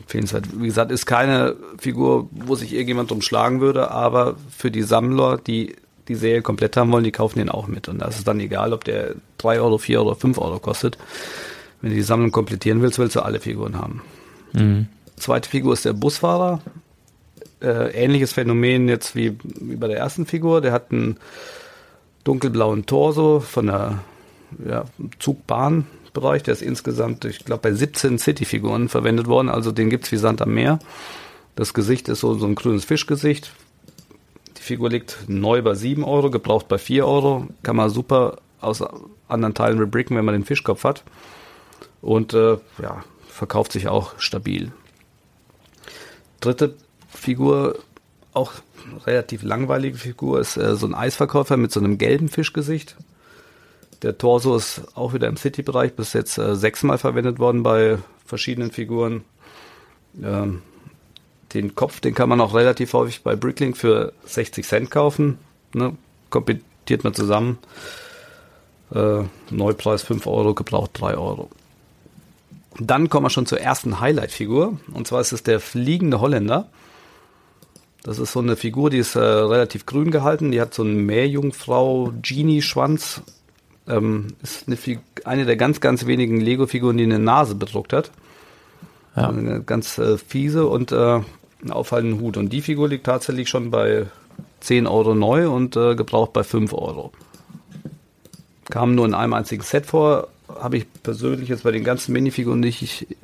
Speaker 4: empfehlenswert. Wie gesagt, ist keine Figur, wo sich irgendjemand drum schlagen würde, aber für die Sammler, die die Serie komplett haben wollen, die kaufen den auch mit. Und da ist es dann egal, ob der 3 Euro, 4 Euro, 5 Euro kostet. Wenn du die Sammlung komplettieren willst, willst du alle Figuren haben. Mhm. Zweite Figur ist der Busfahrer. Äh, ähnliches Phänomen jetzt wie, wie bei der ersten Figur. Der hat einen dunkelblauen Torso von der ja, Zugbahnbereich. Der ist insgesamt, ich glaube, bei 17 City-Figuren verwendet worden. Also den gibt es wie Sand am Meer. Das Gesicht ist so, so ein grünes Fischgesicht. Die Figur liegt neu bei 7 Euro, gebraucht bei 4 Euro. Kann man super aus anderen Teilen rebricken, wenn man den Fischkopf hat. Und äh, ja, verkauft sich auch stabil. Dritte Figur, auch relativ langweilige Figur, ist äh, so ein Eisverkäufer mit so einem gelben Fischgesicht. Der Torso ist auch wieder im City-Bereich bis jetzt äh, sechsmal verwendet worden bei verschiedenen Figuren. Ähm, den Kopf, den kann man auch relativ häufig bei Bricklink für 60 Cent kaufen. Ne? Kompetiert man zusammen. Äh, Neupreis 5 Euro, gebraucht 3 Euro. Dann kommen wir schon zur ersten Highlight-Figur. Und zwar ist es der fliegende Holländer. Das ist so eine Figur, die ist äh, relativ grün gehalten. Die hat so einen Meerjungfrau-Genie-Schwanz. Ähm, ist eine, eine, der ganz, ganz wenigen Lego-Figuren, die eine Nase bedruckt hat. Ja. Eine ganz äh, fiese und äh, einen auffallenden Hut. Und die Figur liegt tatsächlich schon bei 10 Euro neu und äh, gebraucht bei 5 Euro. Kam nur in einem einzigen Set vor. Habe ich persönlich jetzt bei den ganzen Minifiguren, die ich äh,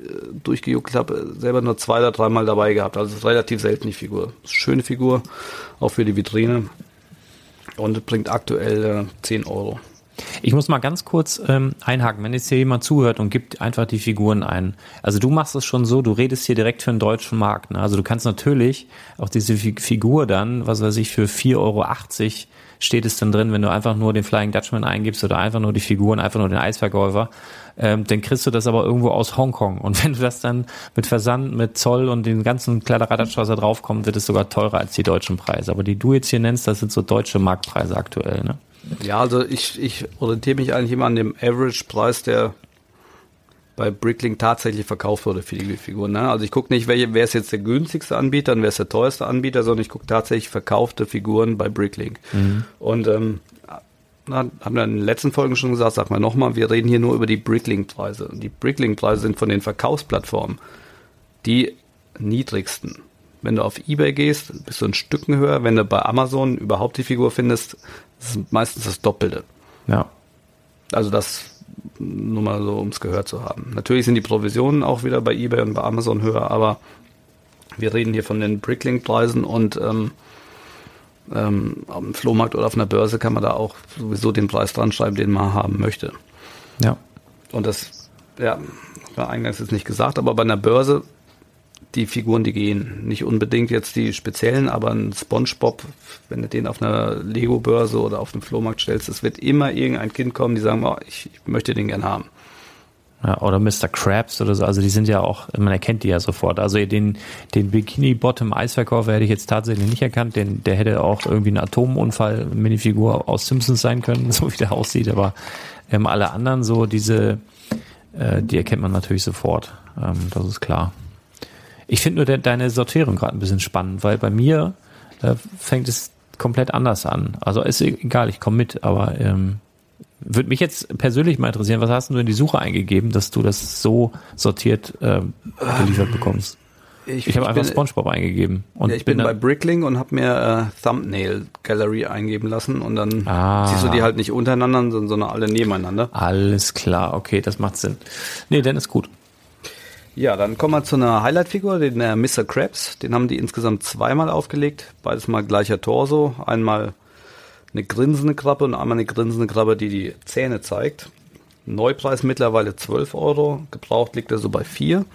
Speaker 4: durchgejuckt habe, selber nur zwei oder dreimal dabei gehabt. Also ist relativ selten die Figur. Schöne Figur, auch für die Vitrine. Und bringt aktuell äh, 10 Euro.
Speaker 3: Ich muss mal ganz kurz ähm, einhaken, wenn jetzt hier jemand zuhört und gibt einfach die Figuren ein. Also du machst es schon so, du redest hier direkt für den deutschen Markt. Ne? Also du kannst natürlich auch diese Figur dann, was weiß ich, für 4,80 Euro steht es dann drin, wenn du einfach nur den Flying Dutchman eingibst oder einfach nur die Figuren, einfach nur den Eisverkäufer, ähm, dann kriegst du das aber irgendwo aus Hongkong. Und wenn du das dann mit Versand, mit Zoll und den ganzen Kladderadatsch, was da draufkommt, wird es sogar teurer als die deutschen Preise. Aber die du jetzt hier nennst, das sind so deutsche Marktpreise aktuell, ne?
Speaker 4: Ja, also ich, ich orientiere mich eigentlich immer an dem Average-Preis, der bei Bricklink tatsächlich verkauft wurde für die Figuren. Ne? Also ich gucke nicht, welche, wer ist jetzt der günstigste Anbieter und wer ist der teuerste Anbieter, sondern ich gucke tatsächlich verkaufte Figuren bei Bricklink. Mhm. Und ähm, haben wir in den letzten Folgen schon gesagt, sag mal nochmal, wir reden hier nur über die Bricklink-Preise. Und die Bricklink-Preise sind von den Verkaufsplattformen die niedrigsten. Wenn du auf Ebay gehst, bist du ein Stücken höher. Wenn du bei Amazon überhaupt die Figur findest, ist meistens das Doppelte.
Speaker 3: Ja.
Speaker 4: Also das nur mal so, um es gehört zu haben. Natürlich sind die Provisionen auch wieder bei eBay und bei Amazon höher, aber wir reden hier von den Bricklink-Preisen und ähm, ähm, auf dem Flohmarkt oder auf einer Börse kann man da auch sowieso den Preis dran schreiben, den man haben möchte.
Speaker 3: Ja.
Speaker 4: Und das, ja, war eingangs jetzt nicht gesagt, aber bei einer Börse die Figuren, die gehen. Nicht unbedingt jetzt die speziellen, aber ein SpongeBob, wenn du den auf einer Lego-Börse oder auf einem Flohmarkt stellst, es wird immer irgendein Kind kommen, die sagen, oh, ich, ich möchte den gern haben.
Speaker 3: Ja, oder Mr. Krabs oder so, also die sind ja auch, man erkennt die ja sofort. Also den, den Bikini Bottom Eisverkäufer hätte ich jetzt tatsächlich nicht erkannt, den, der hätte auch irgendwie eine Atomunfall Minifigur aus Simpsons sein können, so wie der aussieht, aber ähm, alle anderen so diese, äh, die erkennt man natürlich sofort, ähm, das ist klar. Ich finde nur de deine Sortierung gerade ein bisschen spannend, weil bei mir äh, fängt es komplett anders an. Also ist egal, ich komme mit, aber ähm, würde mich jetzt persönlich mal interessieren, was hast du in die Suche eingegeben, dass du das so sortiert ähm, geliefert bekommst? Ich, ich habe einfach bin, SpongeBob eingegeben.
Speaker 4: Und ja, ich bin, bin bei Brickling und habe mir äh, Thumbnail Gallery eingeben lassen und dann ah. siehst du die halt nicht untereinander, sondern alle nebeneinander.
Speaker 3: Alles klar, okay, das macht Sinn. Nee, dann ist gut.
Speaker 4: Ja, dann kommen wir zu einer Highlight-Figur, den äh, Mr. Krabs. Den haben die insgesamt zweimal aufgelegt. Beides mal gleicher Torso. Einmal eine grinsende Krabbe und einmal eine grinsende Krabbe, die die Zähne zeigt. Neupreis mittlerweile 12 Euro. Gebraucht liegt er so bei 4.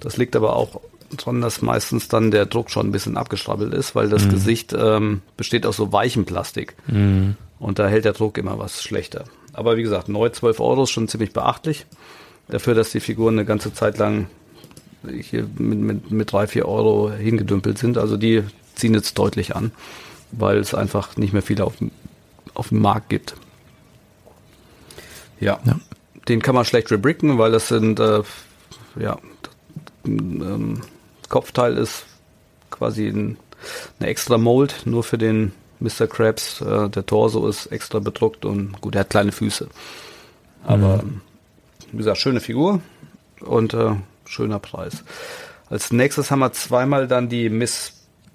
Speaker 4: Das liegt aber auch daran, dass meistens dann der Druck schon ein bisschen abgestrabbelt ist, weil das mhm. Gesicht ähm, besteht aus so weichem Plastik. Mhm. Und da hält der Druck immer was schlechter. Aber wie gesagt, neu 12 Euro ist schon ziemlich beachtlich dafür, dass die Figuren eine ganze Zeit lang hier mit, mit, mit drei, vier Euro hingedümpelt sind. Also die ziehen jetzt deutlich an, weil es einfach nicht mehr viele auf, auf dem Markt gibt. Ja. ja. Den kann man schlecht rebricken, weil das sind, äh, ja, ähm, Kopfteil ist quasi ein, eine extra Mold, nur für den Mr. Krabs. Äh, der Torso ist extra bedruckt und gut, er hat kleine Füße. Aber mhm wie gesagt, schöne Figur und äh, schöner Preis. Als nächstes haben wir zweimal dann die Miss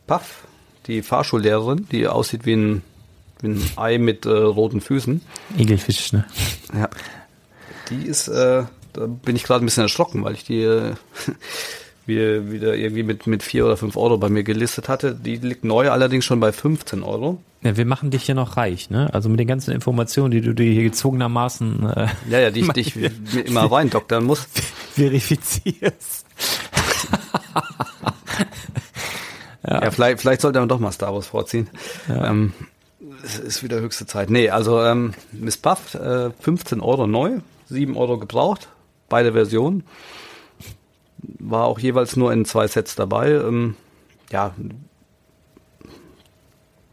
Speaker 4: Puff, die Fahrschullehrerin, die aussieht wie ein, wie ein Ei mit äh, roten Füßen.
Speaker 3: Igelfisch, ne?
Speaker 4: Ja. Die ist, äh, da bin ich gerade ein bisschen erschrocken, weil ich die äh, wieder irgendwie mit, mit vier oder fünf Euro bei mir gelistet hatte. Die liegt neu allerdings schon bei 15 Euro.
Speaker 3: Ja, wir machen dich hier noch reich, ne? Also mit den ganzen Informationen, die du dir hier gezwungenermaßen. Äh,
Speaker 4: ja, ja, die ich dich immer rein doktern muss.
Speaker 3: Verifizierst.
Speaker 4: ja. ja, vielleicht, vielleicht sollte man doch mal Star Wars vorziehen. Ja. Ähm, es ist wieder höchste Zeit. Nee, also ähm, Miss Puff, äh, 15 Euro neu, 7 Euro gebraucht, beide Versionen war auch jeweils nur in zwei Sets dabei. Ähm, ja,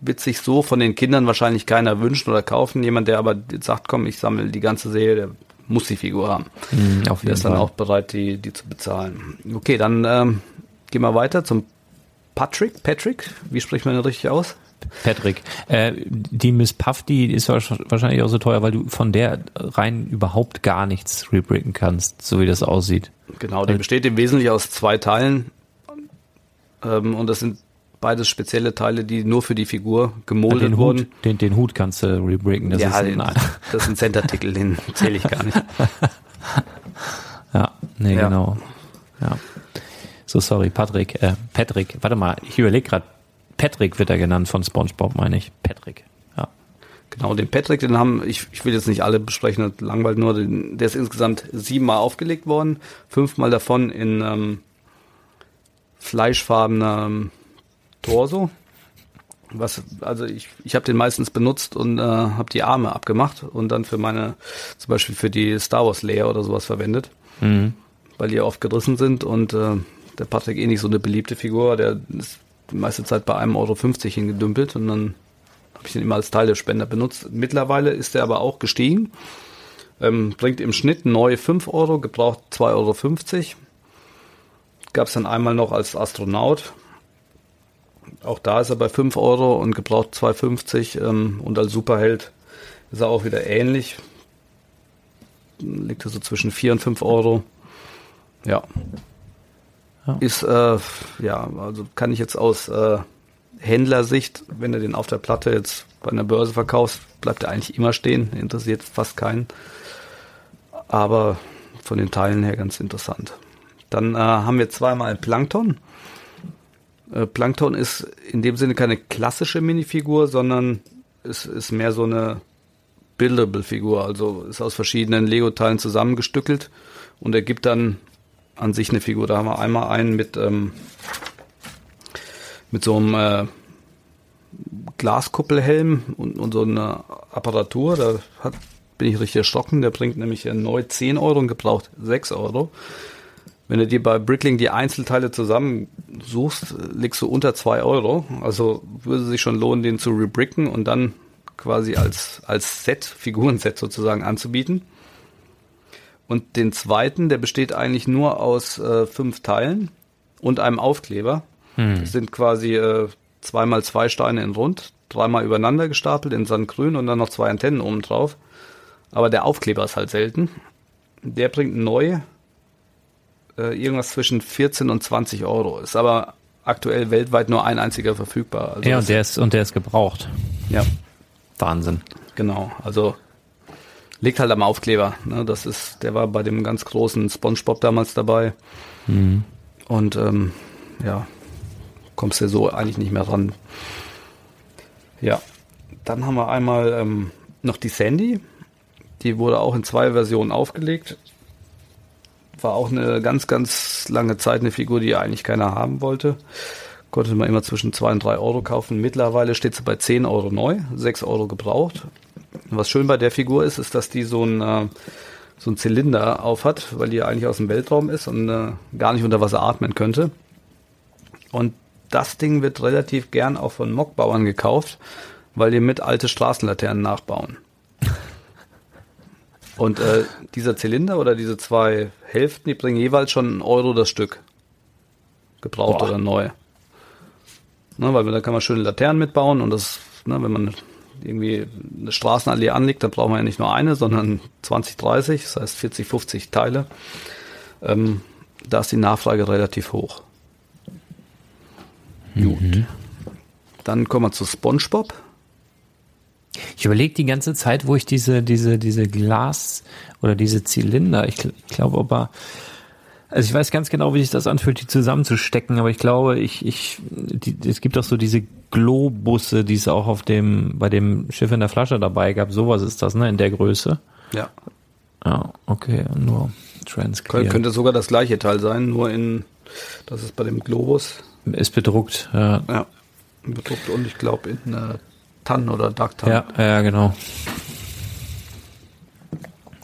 Speaker 4: wird sich so von den Kindern wahrscheinlich keiner wünschen oder kaufen. Jemand, der aber sagt, komm, ich sammle die ganze Serie, der muss die Figur haben. Mhm, auf der ist dann auch bereit, die, die zu bezahlen. Okay, dann ähm, gehen wir weiter zum Patrick. Patrick, wie spricht man den richtig aus?
Speaker 3: Patrick, äh, die Miss Puff, die ist wahrscheinlich auch so teuer, weil du von der rein überhaupt gar nichts rebricken kannst, so wie das aussieht.
Speaker 4: Genau, die besteht im Wesentlichen aus zwei Teilen ähm, und das sind beides spezielle Teile, die nur für die Figur gemoldet
Speaker 3: den
Speaker 4: wurden.
Speaker 3: Hut, den, den Hut kannst du rebricken.
Speaker 4: Das ja, ist ein, das ist ein Center-Titel, den zähle ich gar nicht.
Speaker 3: ja, nee, ja. genau. Ja. So, sorry, Patrick, äh, Patrick, warte mal, ich überlege gerade, Patrick wird er genannt von SpongeBob, meine ich. Patrick.
Speaker 4: Genau, den Patrick, den haben, ich, ich will jetzt nicht alle besprechen, das langweilt nur, den, der ist insgesamt siebenmal aufgelegt worden, fünfmal davon in ähm, fleischfarbener Torso. Was, also ich, ich habe den meistens benutzt und äh, habe die Arme abgemacht und dann für meine, zum Beispiel für die Star Wars Layer oder sowas verwendet, mhm. weil die oft gerissen sind und äh, der Patrick eh nicht so eine beliebte Figur, der ist die meiste Zeit bei 1,50 Euro hingedümpelt und dann habe ich den immer als Teil der Spender benutzt. Mittlerweile ist er aber auch gestiegen. Ähm, bringt im Schnitt neu 5 Euro, gebraucht 2,50 Euro. Gab es dann einmal noch als Astronaut. Auch da ist er bei 5 Euro und gebraucht 2,50 ähm, und als Superheld ist er auch wieder ähnlich. Liegt er so zwischen 4 und 5 Euro. Ja, ja. Ist, äh, ja, also kann ich jetzt aus äh, Händlersicht, wenn du den auf der Platte jetzt bei einer Börse verkaufst, bleibt er eigentlich immer stehen, interessiert fast keinen. Aber von den Teilen her ganz interessant. Dann äh, haben wir zweimal Plankton. Äh, Plankton ist in dem Sinne keine klassische Minifigur, sondern es ist mehr so eine buildable Figur, also ist aus verschiedenen Lego-Teilen zusammengestückelt und ergibt dann an sich eine Figur. Da haben wir einmal einen mit, ähm, mit so einem äh, Glaskuppelhelm und, und so einer Apparatur. Da hat, bin ich richtig erschrocken. Der bringt nämlich neu 10 Euro und gebraucht 6 Euro. Wenn du dir bei Brickling die Einzelteile zusammensuchst, liegst du unter 2 Euro. Also würde sich schon lohnen, den zu rebricken und dann quasi als, als Set, Figurenset sozusagen anzubieten. Und den zweiten, der besteht eigentlich nur aus äh, fünf Teilen und einem Aufkleber. Hm. Das sind quasi äh, zweimal zwei Steine in rund, dreimal übereinander gestapelt in Sandgrün und dann noch zwei Antennen oben drauf. Aber der Aufkleber ist halt selten. Der bringt neu äh, irgendwas zwischen 14 und 20 Euro. Ist aber aktuell weltweit nur ein einziger verfügbar.
Speaker 3: Also ja, und der ist, und der ist gebraucht.
Speaker 4: Ja.
Speaker 3: Wahnsinn.
Speaker 4: Genau. Also liegt halt am Aufkleber. Ne? Das ist, der war bei dem ganz großen SpongeBob damals dabei. Mhm. Und ähm, ja, kommst du so eigentlich nicht mehr ran. Ja, dann haben wir einmal ähm, noch die Sandy. Die wurde auch in zwei Versionen aufgelegt. War auch eine ganz, ganz lange Zeit eine Figur, die eigentlich keiner haben wollte. Konnte man immer zwischen 2 und 3 Euro kaufen. Mittlerweile steht sie bei 10 Euro neu, 6 Euro gebraucht. Was schön bei der Figur ist, ist, dass die so ein, äh, so ein Zylinder auf hat, weil die eigentlich aus dem Weltraum ist und äh, gar nicht unter Wasser atmen könnte. Und das Ding wird relativ gern auch von Mockbauern gekauft, weil die mit alte Straßenlaternen nachbauen. Und äh, dieser Zylinder oder diese zwei Hälften, die bringen jeweils schon einen Euro das Stück. Gebraucht Boah. oder neu. Ne, weil da kann man schöne Laternen mitbauen und das, ne, wenn man irgendwie eine Straßenallee anlegt, dann braucht man ja nicht nur eine, sondern 20, 30, das heißt 40, 50 Teile. Ähm, da ist die Nachfrage relativ hoch. Mhm. Gut. Dann kommen wir zu SpongeBob.
Speaker 3: Ich überlege die ganze Zeit, wo ich diese, diese, diese Glas oder diese Zylinder, ich, ich glaube aber, also ich weiß ganz genau, wie sich das anfühlt, die zusammenzustecken, aber ich glaube, ich, ich, die, es gibt auch so diese Globusse, die es auch auf dem, bei dem Schiff in der Flasche dabei gab. Sowas ist das, ne, in der Größe.
Speaker 4: Ja.
Speaker 3: Ja, okay, nur
Speaker 4: Transclear. Könnte sogar das gleiche Teil sein, nur in, das ist bei dem Globus.
Speaker 3: Ist bedruckt, ja.
Speaker 4: Ja, bedruckt und ich glaube in äh, Tannen oder Darktan.
Speaker 3: Ja, ja, genau.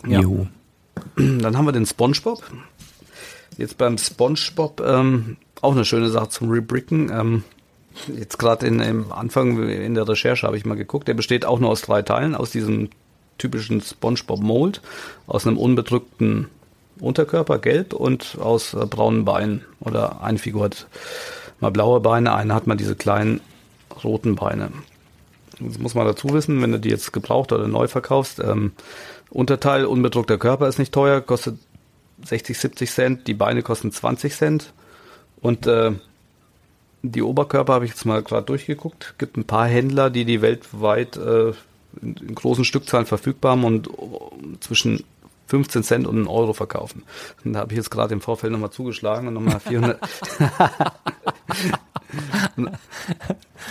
Speaker 4: Ja. Juhu. Dann haben wir den SpongeBob. Jetzt beim SpongeBob ähm, auch eine schöne Sache zum Rebricken. Ähm, jetzt gerade in im Anfang in der Recherche habe ich mal geguckt. Der besteht auch nur aus drei Teilen, aus diesem typischen SpongeBob Mold, aus einem unbedrückten Unterkörper gelb und aus äh, braunen Beinen. Oder eine Figur hat mal blaue Beine, eine hat mal diese kleinen roten Beine. Das muss man dazu wissen, wenn du die jetzt gebraucht oder neu verkaufst. Ähm, Unterteil, unbedruckter Körper ist nicht teuer, kostet 60, 70 Cent. Die Beine kosten 20 Cent. Und äh, die Oberkörper habe ich jetzt mal gerade durchgeguckt. Gibt ein paar Händler, die die weltweit äh, in, in, großen Stückzahlen verfügbar haben und uh, zwischen 15 Cent und einen Euro verkaufen. Und da habe ich jetzt gerade im Vorfeld nochmal zugeschlagen und nochmal 400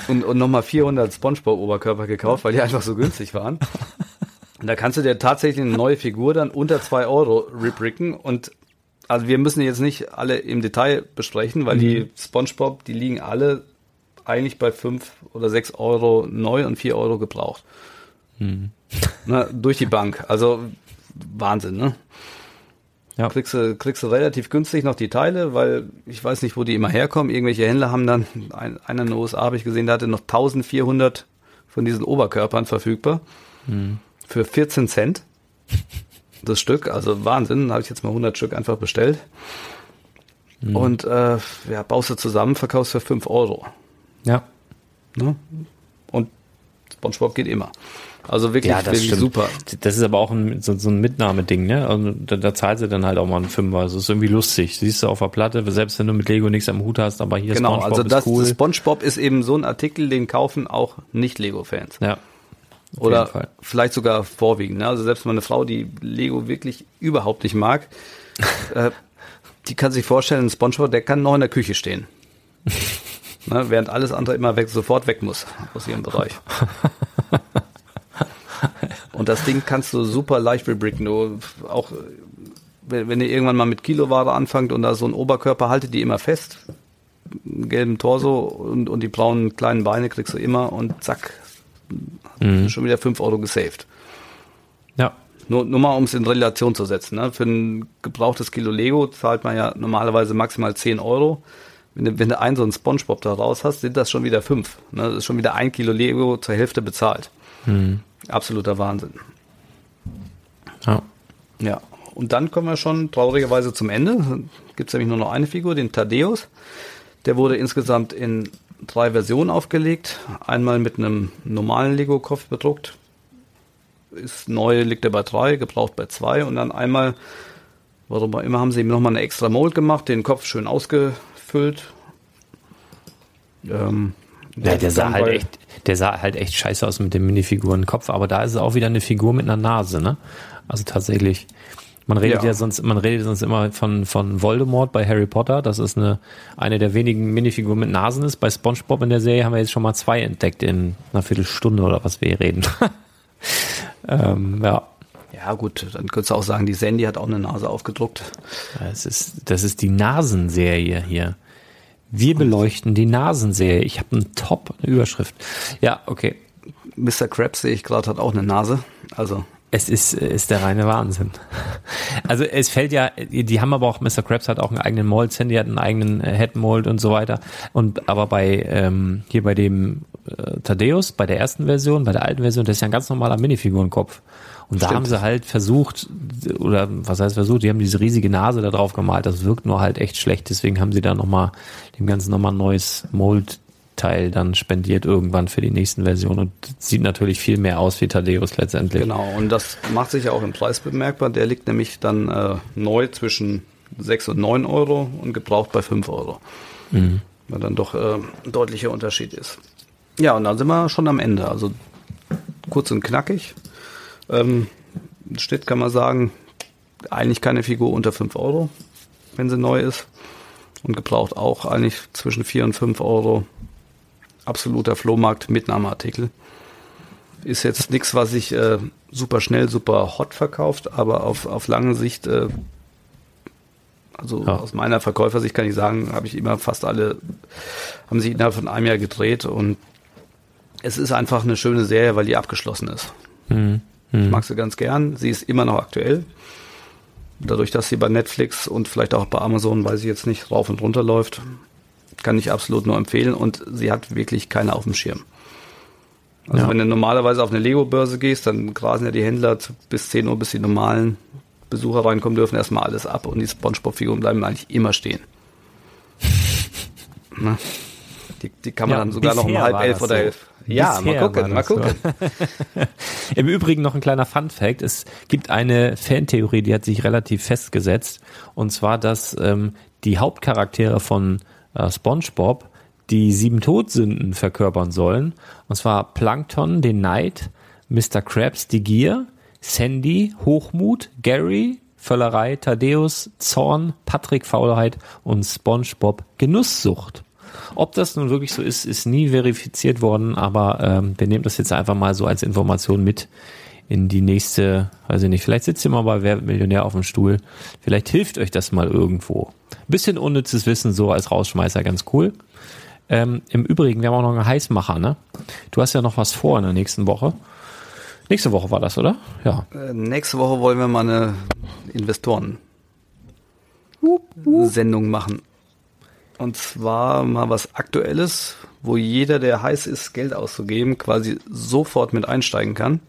Speaker 4: und, und nochmal 400 Spongebob-Oberkörper gekauft, weil die einfach so günstig waren. Und da kannst du dir tatsächlich eine neue Figur dann unter zwei Euro rebricken und also wir müssen jetzt nicht alle im Detail besprechen, weil mhm. die SpongeBob, die liegen alle eigentlich bei fünf oder sechs Euro neu und vier Euro gebraucht. Mhm. Na, durch die Bank. Also Wahnsinn, ne? Ja. Kriegst du, kriegst du relativ günstig noch die Teile, weil ich weiß nicht, wo die immer herkommen. Irgendwelche Händler haben dann, ein, einer in den USA habe ich gesehen, der hatte noch 1400 von diesen Oberkörpern verfügbar. Mhm. Für 14 Cent. Das Stück, also Wahnsinn, habe ich jetzt mal 100 Stück einfach bestellt. Mhm. Und äh, ja, baust du zusammen, verkaufst für 5 Euro.
Speaker 3: Ja.
Speaker 4: Ne? Und SpongeBob geht immer. Also wirklich, ja, wirklich stimmt. super.
Speaker 3: Das ist aber auch ein, so, so ein Mitnahmeding, ne? Also da, da zahlt sie dann halt auch mal einen Fünfer. Also ist irgendwie lustig. Siehst du auf der Platte, selbst wenn du mit Lego nichts am Hut hast, aber hier
Speaker 4: genau, SpongeBob also das, ist cool. SpongeBob ist eben so ein Artikel, den kaufen auch Nicht-Lego-Fans.
Speaker 3: Ja.
Speaker 4: Oder vielleicht sogar vorwiegend. Ne? Also selbst meine Frau, die Lego wirklich überhaupt nicht mag, äh, die kann sich vorstellen, ein SpongeBob, der kann noch in der Küche stehen. ne? Während alles andere immer weg, sofort weg muss aus ihrem Bereich. Und das Ding kannst du super leicht rebricken. Du auch, wenn, ihr irgendwann mal mit Kiloware anfangt und da so ein Oberkörper haltet die immer fest, einen gelben Torso und, und die braunen kleinen Beine kriegst du immer und zack, mhm. schon wieder 5 Euro gesaved.
Speaker 3: Ja.
Speaker 4: Nur, nur mal, um es in Relation zu setzen. Ne? Für ein gebrauchtes Kilo Lego zahlt man ja normalerweise maximal 10 Euro. Wenn du, wenn du einen so einen Spongebob da raus hast, sind das schon wieder 5. Ne? Das ist schon wieder ein Kilo Lego zur Hälfte bezahlt. Mhm. Absoluter Wahnsinn.
Speaker 3: Ja.
Speaker 4: Ja. Und dann kommen wir schon traurigerweise zum Ende. Gibt es nämlich nur noch eine Figur, den Thaddeus. Der wurde insgesamt in drei Versionen aufgelegt. Einmal mit einem normalen Lego-Kopf bedruckt. Ist neu, liegt er bei drei, gebraucht bei zwei. Und dann einmal Warum auch immer haben sie ihm nochmal eine extra Mold gemacht, den Kopf schön ausgefüllt.
Speaker 3: Ähm, ja, der sah halt echt, der sah halt echt scheiße aus mit dem Minifigurenkopf, aber da ist es auch wieder eine Figur mit einer Nase, ne? Also tatsächlich. Man redet ja. ja, sonst, man redet sonst immer von, von Voldemort bei Harry Potter. Das ist eine, eine der wenigen Minifiguren mit Nasen ist. Bei SpongeBob in der Serie haben wir jetzt schon mal zwei entdeckt in einer Viertelstunde oder was wir hier reden.
Speaker 4: ähm, ja. Ja, gut, dann könntest du auch sagen, die Sandy hat auch eine Nase aufgedruckt.
Speaker 3: Das ist, das ist die Nasenserie hier. Wir beleuchten die Nasenserie. Ich habe einen Top, eine Überschrift. Ja, okay.
Speaker 4: Mr. Krabs sehe ich gerade, hat auch eine Nase. Also
Speaker 3: es ist, ist der reine Wahnsinn. Also es fällt ja, die haben aber auch, Mr. Krabs hat auch einen eigenen Mold, Sandy hat einen eigenen äh, Headmold und so weiter. Und aber bei ähm, hier bei dem äh, Thaddeus, bei der ersten Version, bei der alten Version, das ist ja ein ganz normaler Minifigurenkopf. Und Stimmt. da haben sie halt versucht, oder was heißt versucht, die haben diese riesige Nase da drauf gemalt. Das wirkt nur halt echt schlecht. Deswegen haben sie da nochmal dem Ganzen nochmal ein neues Mold Teil dann spendiert irgendwann für die nächsten Versionen und sieht natürlich viel mehr aus wie Thaddeus letztendlich.
Speaker 4: Genau, und das macht sich ja auch im Preis bemerkbar. Der liegt nämlich dann äh, neu zwischen 6 und 9 Euro und gebraucht bei 5 Euro. Mhm. Weil dann doch äh, ein deutlicher Unterschied ist. Ja, und dann sind wir schon am Ende. Also kurz und knackig. Ähm, steht, kann man sagen, eigentlich keine Figur unter 5 Euro, wenn sie neu ist. Und gebraucht auch eigentlich zwischen 4 und 5 Euro absoluter Flohmarkt-Mitnahmeartikel. Ist jetzt nichts, was sich äh, super schnell, super hot verkauft, aber auf, auf lange Sicht, äh, also ja. aus meiner Verkäufersicht kann ich sagen, habe ich immer fast alle, haben sich innerhalb von einem Jahr gedreht und es ist einfach eine schöne Serie, weil die abgeschlossen ist. Mhm. Mhm. Ich mag sie ganz gern. Sie ist immer noch aktuell. Dadurch, dass sie bei Netflix und vielleicht auch bei Amazon, weil sie jetzt nicht rauf und runter läuft, kann ich absolut nur empfehlen und sie hat wirklich keiner auf dem Schirm. Also ja. wenn du normalerweise auf eine Lego-Börse gehst, dann grasen ja die Händler bis 10 Uhr, bis die normalen Besucher reinkommen dürfen, erstmal alles ab und die Spongebob-Figuren bleiben eigentlich immer stehen. Na? Die, die kann man ja, dann sogar noch um halb elf oder so. elf.
Speaker 3: Ja, bisher mal gucken, mal gucken. So. Im Übrigen noch ein kleiner Fun Fact. Es gibt eine Fantheorie, die hat sich relativ festgesetzt. Und zwar, dass ähm, die Hauptcharaktere von äh, SpongeBob die sieben Todsünden verkörpern sollen. Und zwar Plankton, den Neid, Mr. Krabs, die Gier, Sandy, Hochmut, Gary, Völlerei, Thaddeus, Zorn, Patrick, Faulheit und SpongeBob, Genusssucht. Ob das nun wirklich so ist, ist nie verifiziert worden, aber ähm, wir nehmen das jetzt einfach mal so als Information mit in die nächste, weiß ich nicht, vielleicht sitzt ihr mal bei Wer Millionär auf dem Stuhl. Vielleicht hilft euch das mal irgendwo. Bisschen unnützes Wissen so als Rausschmeißer, ganz cool. Ähm, Im Übrigen, wir haben auch noch einen Heißmacher, ne? Du hast ja noch was vor in der nächsten Woche. Nächste Woche war das, oder?
Speaker 4: Ja. Äh, nächste Woche wollen wir mal eine Investoren-Sendung machen. Und zwar mal was Aktuelles, wo jeder, der heiß ist, Geld auszugeben, quasi sofort mit einsteigen kann.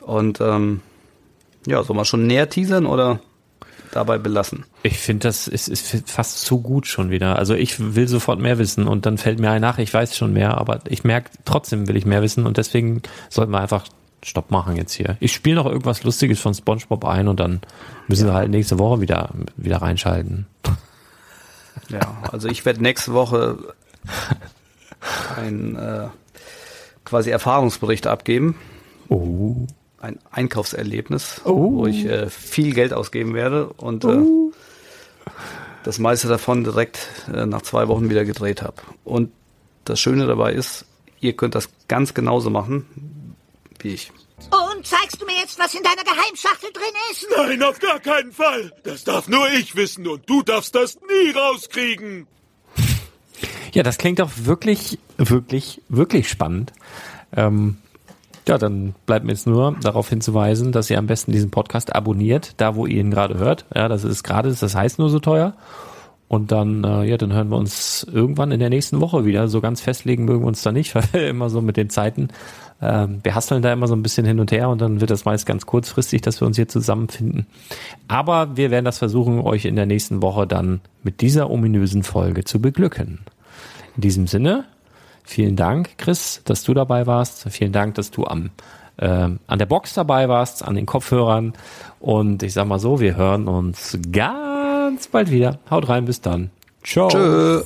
Speaker 4: Und ähm, ja, soll man schon näher teasern oder dabei belassen?
Speaker 3: Ich finde, das ist, ist fast zu gut schon wieder. Also ich will sofort mehr wissen und dann fällt mir ein nach, ich weiß schon mehr, aber ich merke, trotzdem will ich mehr wissen und deswegen sollten wir einfach Stopp machen jetzt hier. Ich spiele noch irgendwas Lustiges von SpongeBob ein und dann müssen ja. wir halt nächste Woche wieder, wieder reinschalten.
Speaker 4: Ja, also ich werde nächste Woche ein äh, quasi Erfahrungsbericht abgeben. Oh ein Einkaufserlebnis, oh. wo ich äh, viel Geld ausgeben werde und äh, oh. das meiste davon direkt äh, nach zwei Wochen wieder gedreht habe. Und das Schöne dabei ist, ihr könnt das ganz genauso machen wie ich.
Speaker 1: Und zeigst du mir jetzt, was in deiner Geheimschachtel drin ist?
Speaker 5: Nein, auf gar keinen Fall. Das darf nur ich wissen und du darfst das nie rauskriegen.
Speaker 3: Ja, das klingt doch wirklich, wirklich, wirklich spannend. Ähm, ja, dann bleibt mir jetzt nur darauf hinzuweisen, dass ihr am besten diesen Podcast abonniert, da wo ihr ihn gerade hört. Ja, das ist gerade, das heißt nur so teuer. Und dann, äh, ja, dann hören wir uns irgendwann in der nächsten Woche wieder. So ganz festlegen mögen wir uns da nicht, weil wir immer so mit den Zeiten, äh, wir hasseln da immer so ein bisschen hin und her und dann wird das meist ganz kurzfristig, dass wir uns hier zusammenfinden. Aber wir werden das versuchen, euch in der nächsten Woche dann mit dieser ominösen Folge zu beglücken. In diesem Sinne, Vielen Dank, Chris, dass du dabei warst. Vielen Dank, dass du am ähm, an der Box dabei warst, an den Kopfhörern. Und ich sag mal so, wir hören uns ganz bald wieder. Haut rein, bis dann. Ciao.
Speaker 4: Tschö.